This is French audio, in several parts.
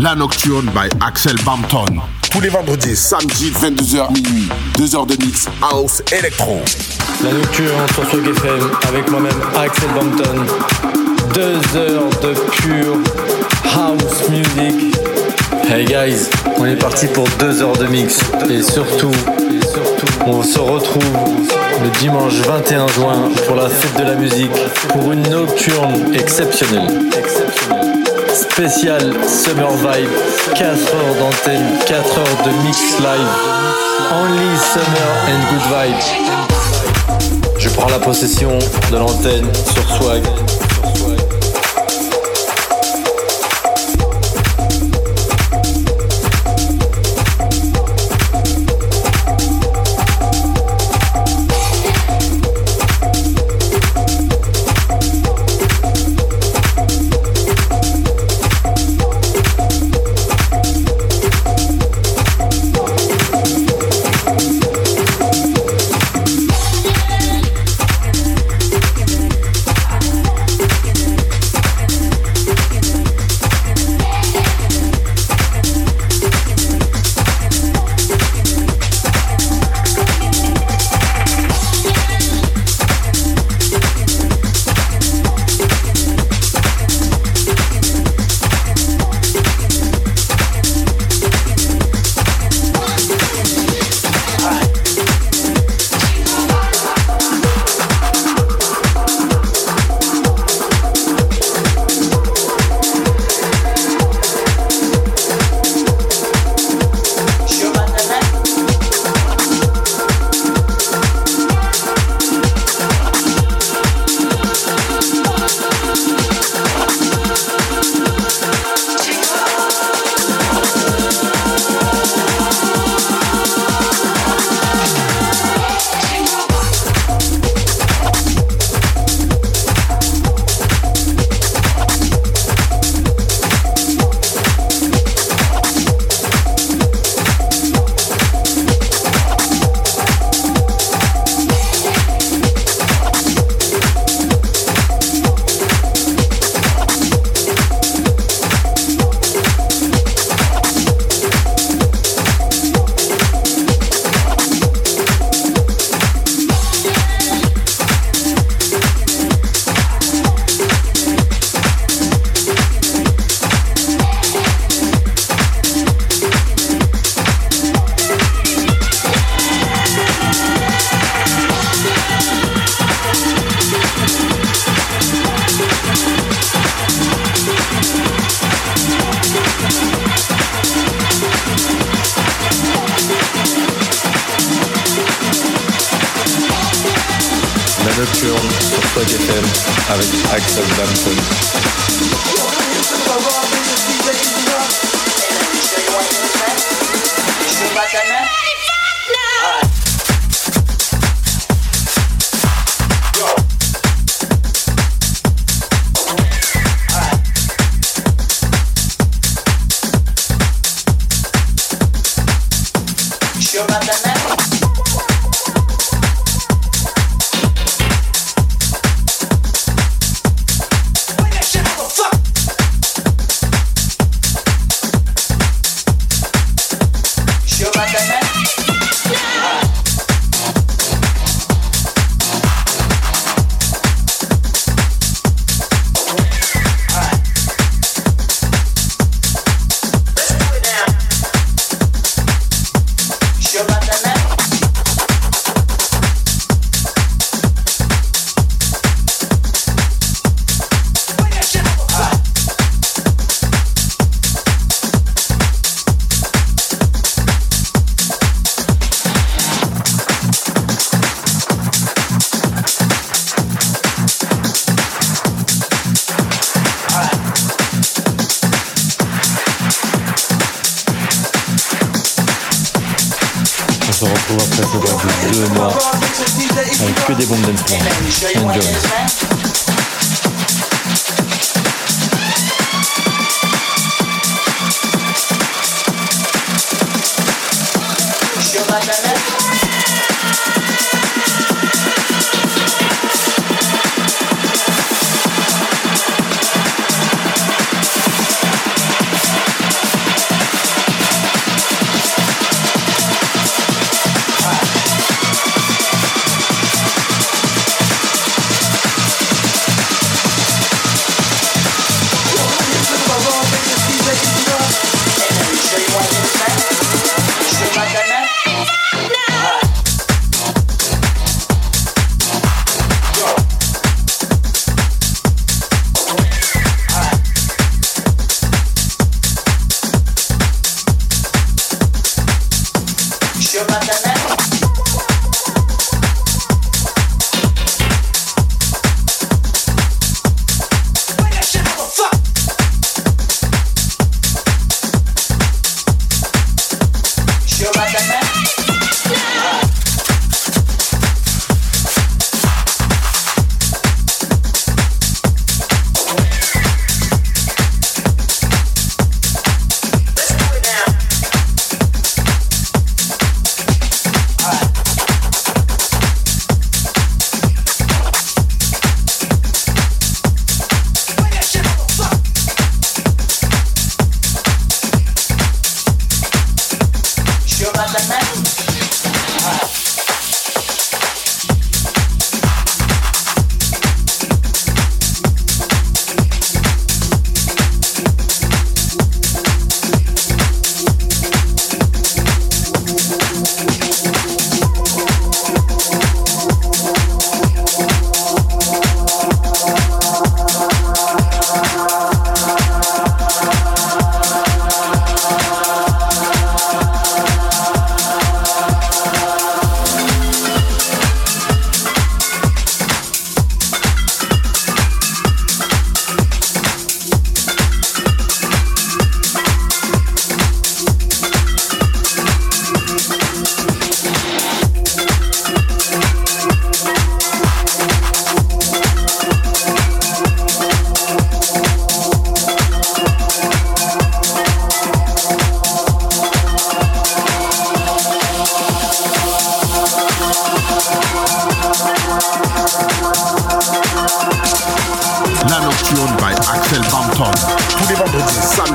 La Nocturne by Axel Bampton. Tous les vendredis, samedi, 22h minuit. 2 heures de mix house électro. La Nocturne sur Swag FM avec moi-même Axel Bampton. 2 heures de pure house music. Hey guys, on est parti pour 2 heures de mix. Et surtout, et surtout, on se retrouve le dimanche 21 juin pour la fête de la musique, pour une nocturne exceptionnelle. Spécial Summer Vibe, 4 heures d'antenne, 4 heures de mix live. Only Summer and Good Vibe. Je prends la possession de l'antenne sur Swag.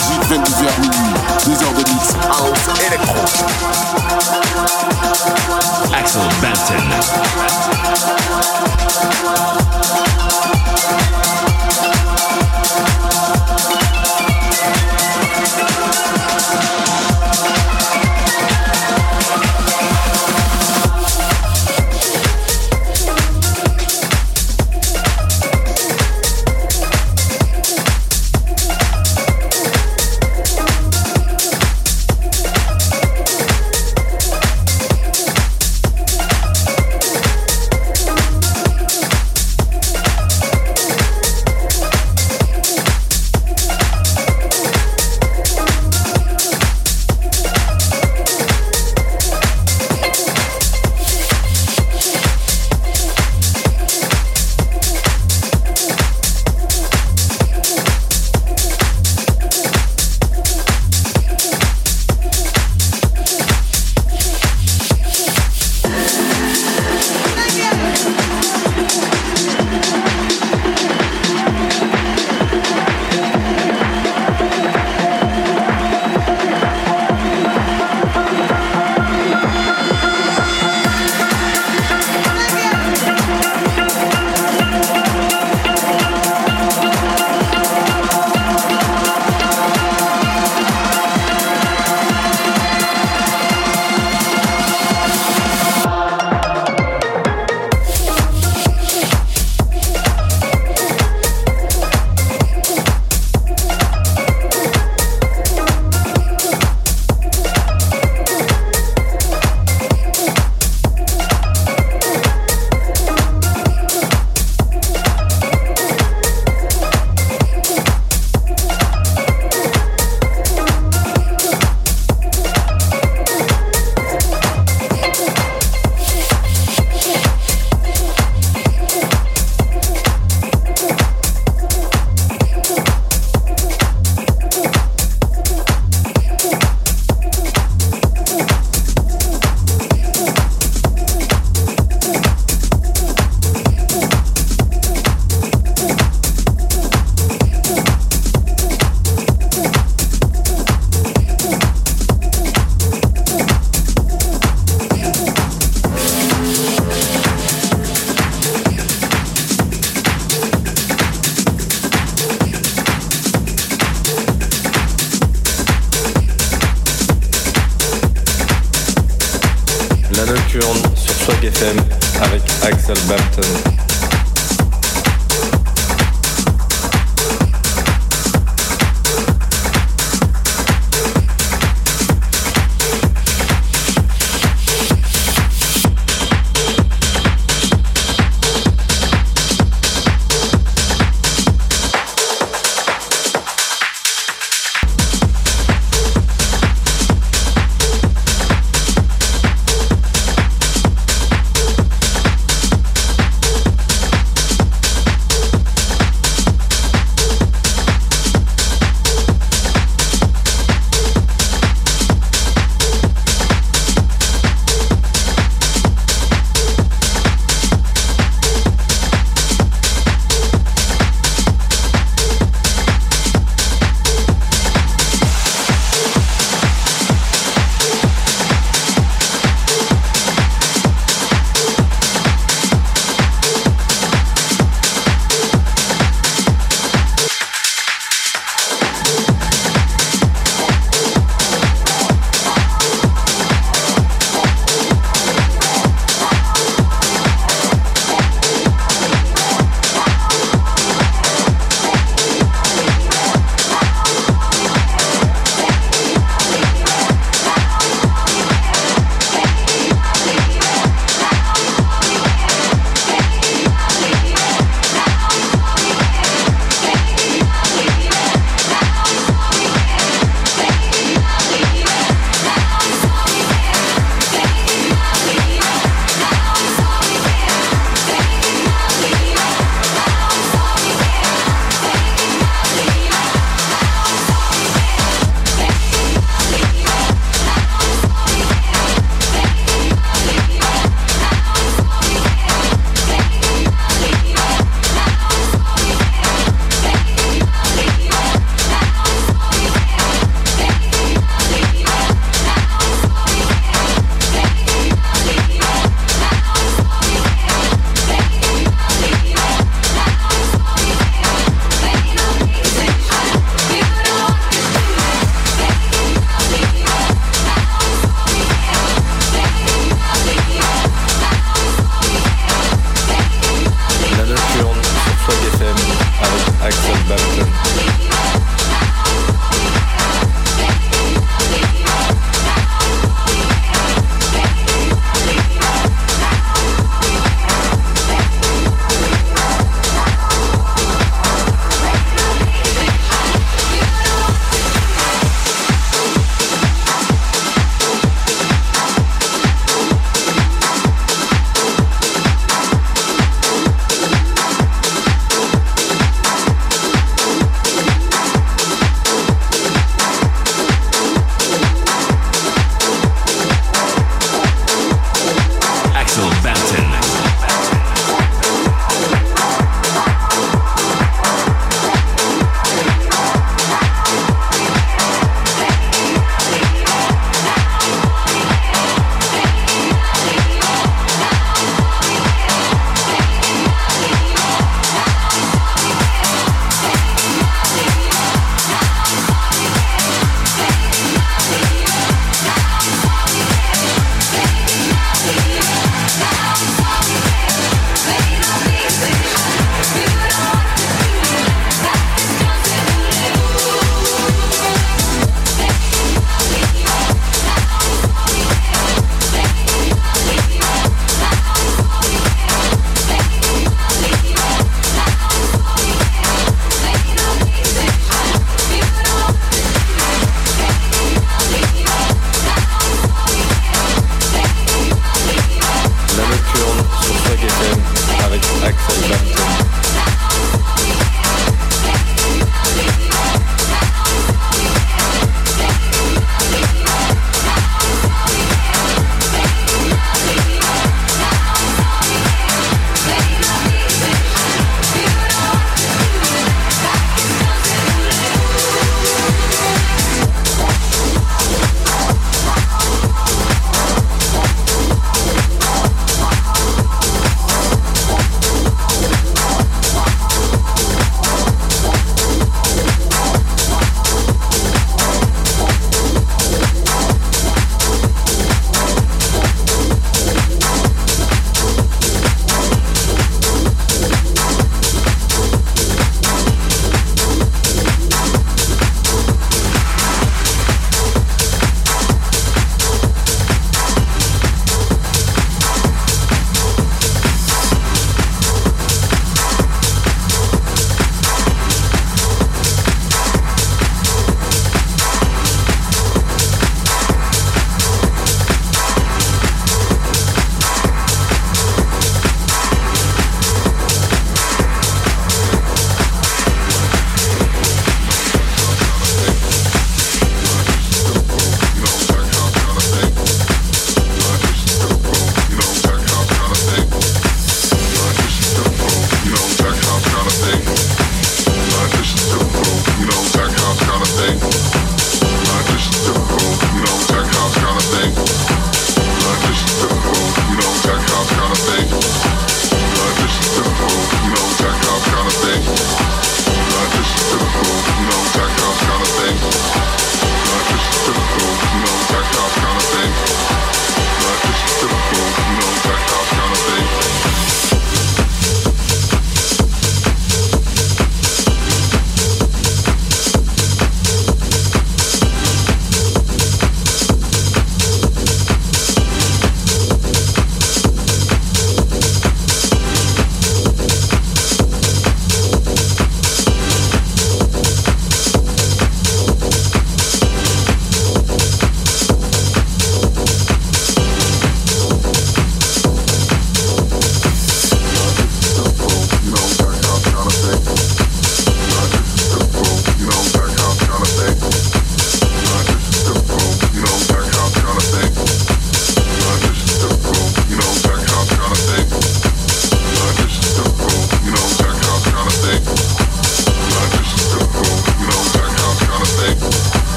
22h minuit, 2 house, électro. Axel Banton.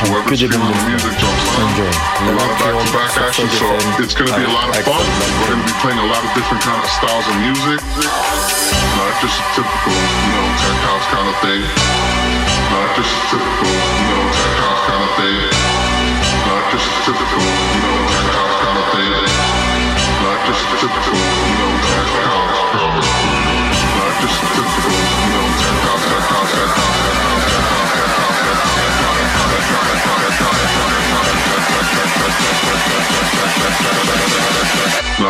Whoever's feeling the music jumps on. A lot of back-to-back action, so it's going to be a lot of fun. We're going to be playing a lot of different kind of styles of music. Not just a typical, you know, tech house kind of thing. Not just a typical,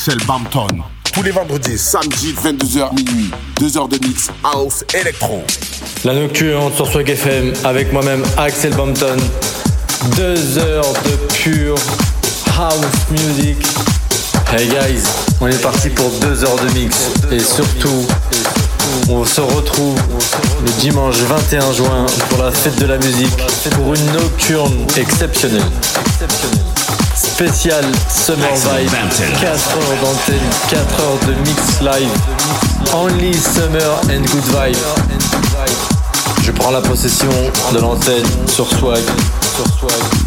Axel Bampton. Tous les vendredis, samedi, 22h minuit. 2 heures de mix house électro. La nocturne sur Swag FM avec moi-même Axel Bampton. 2 heures de pure house music. Hey guys, on est parti pour 2 heures de mix. Et surtout, on se retrouve le dimanche 21 juin pour la fête de la musique pour une nocturne exceptionnelle spécial Summer Vibe. 4 heures d'antenne, 4 heures de mix live. Only Summer and Good Vibe. Je prends la possession de l'antenne sur Swag. Sur Swag.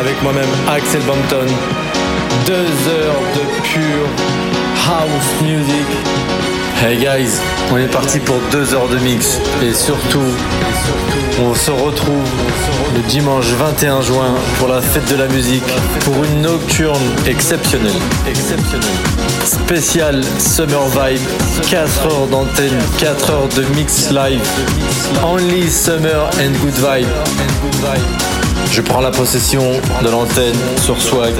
Avec moi-même Axel Bampton. Deux heures de pure house music. Hey guys, on est parti pour deux heures de mix et surtout, on se retrouve le dimanche 21 juin pour la fête de la musique pour une nocturne exceptionnelle. Exceptionnelle. Spécial Summer Vibe, 4 heures d'antenne, 4 heures de mix live. Only Summer and Good Vibe. Je prends la possession de l'antenne sur Swag.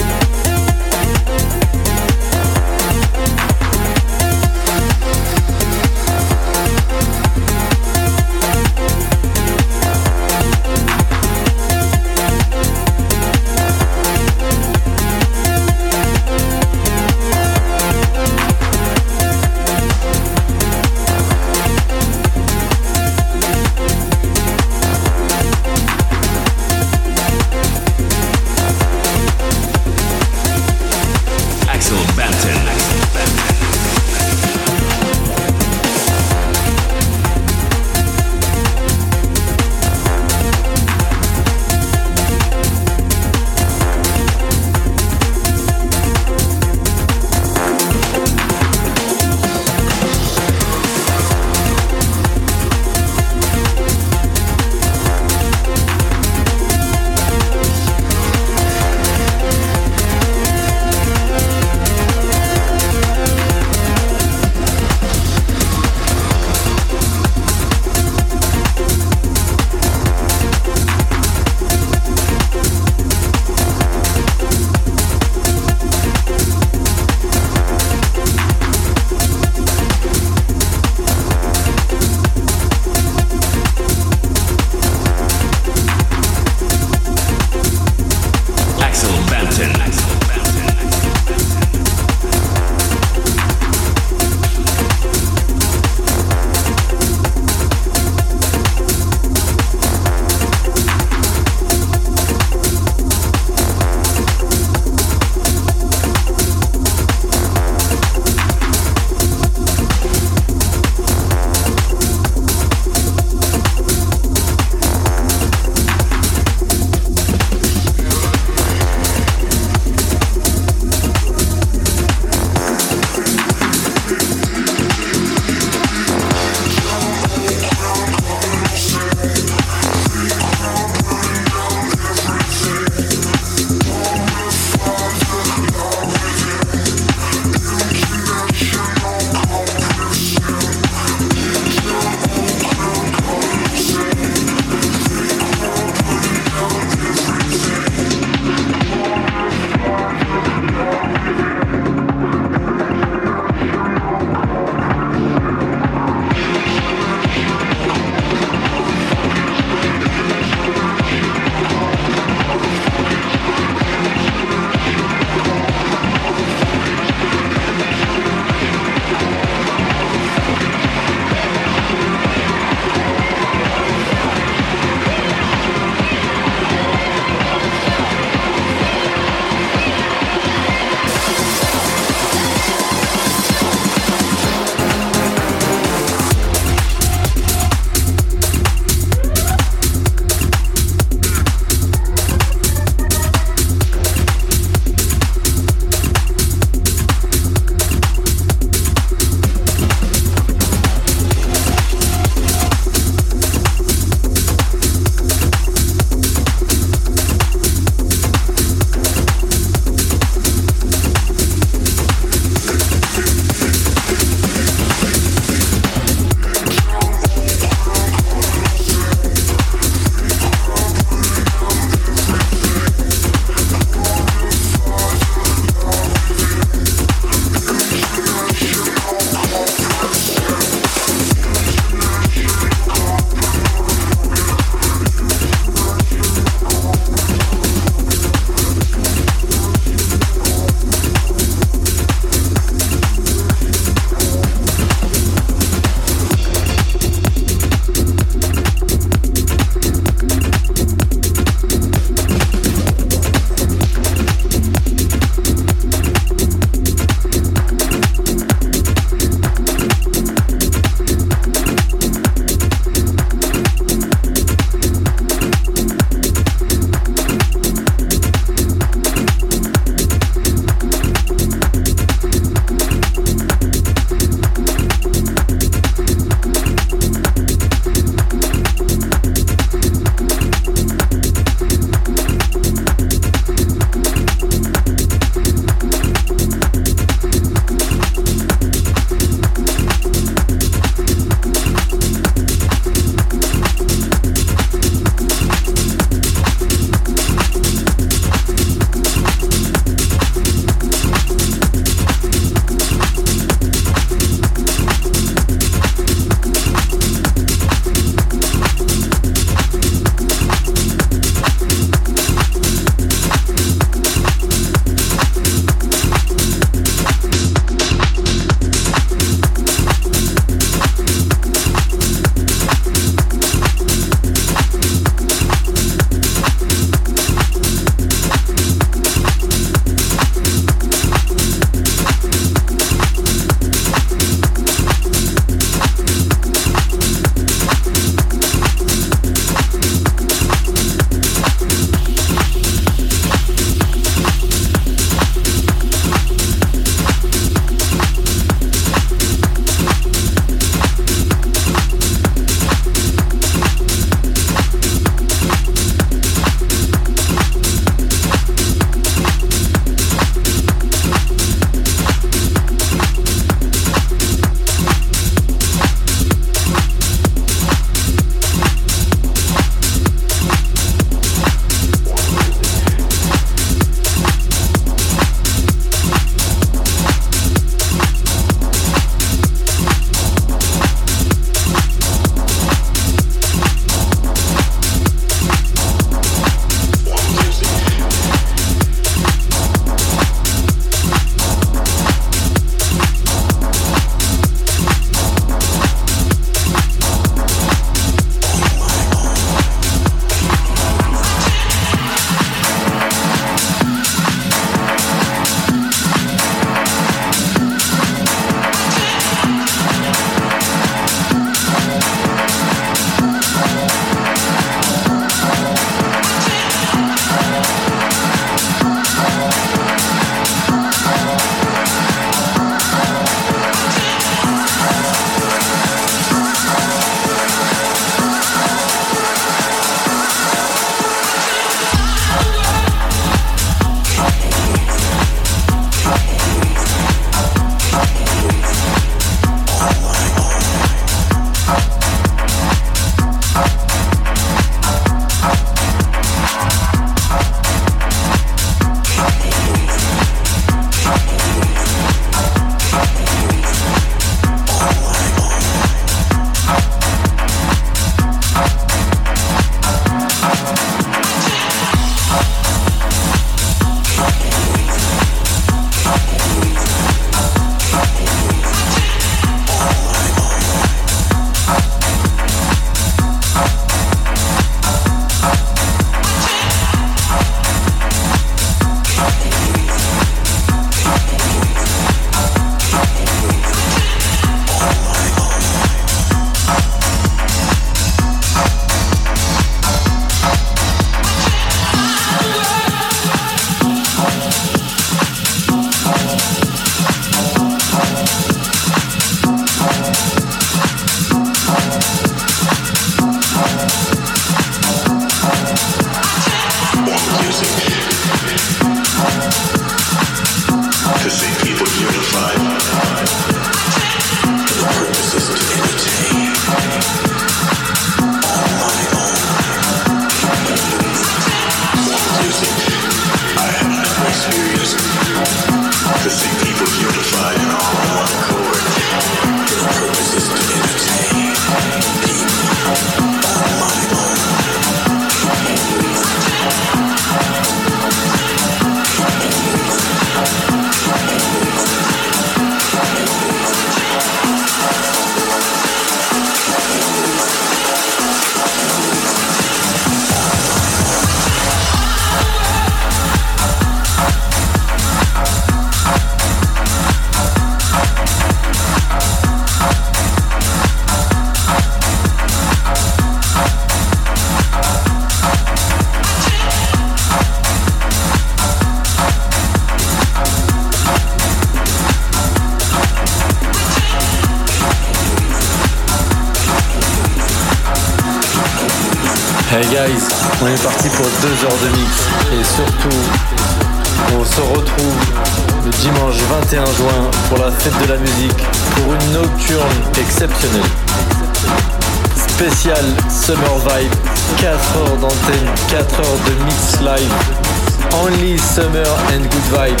Summer and Good Vibe.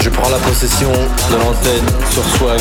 Je prends la possession de l'antenne sur Swag.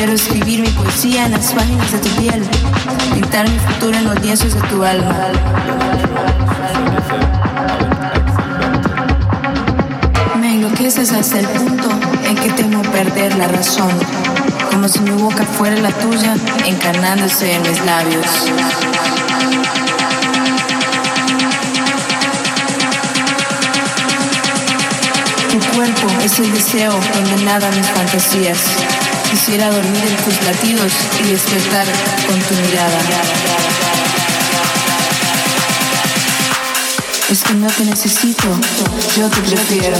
Quiero escribir mi poesía en las páginas de tu piel, pintar mi futuro en los lienzos de tu alma. Me enloqueces hasta el punto en que temo perder la razón, como si mi boca fuera la tuya, encarnándose en mis labios. Tu cuerpo es el deseo donde nadan mis fantasías. Quisiera dormir en tus latidos y despertar con tu mirada. Es que no te necesito, yo te prefiero.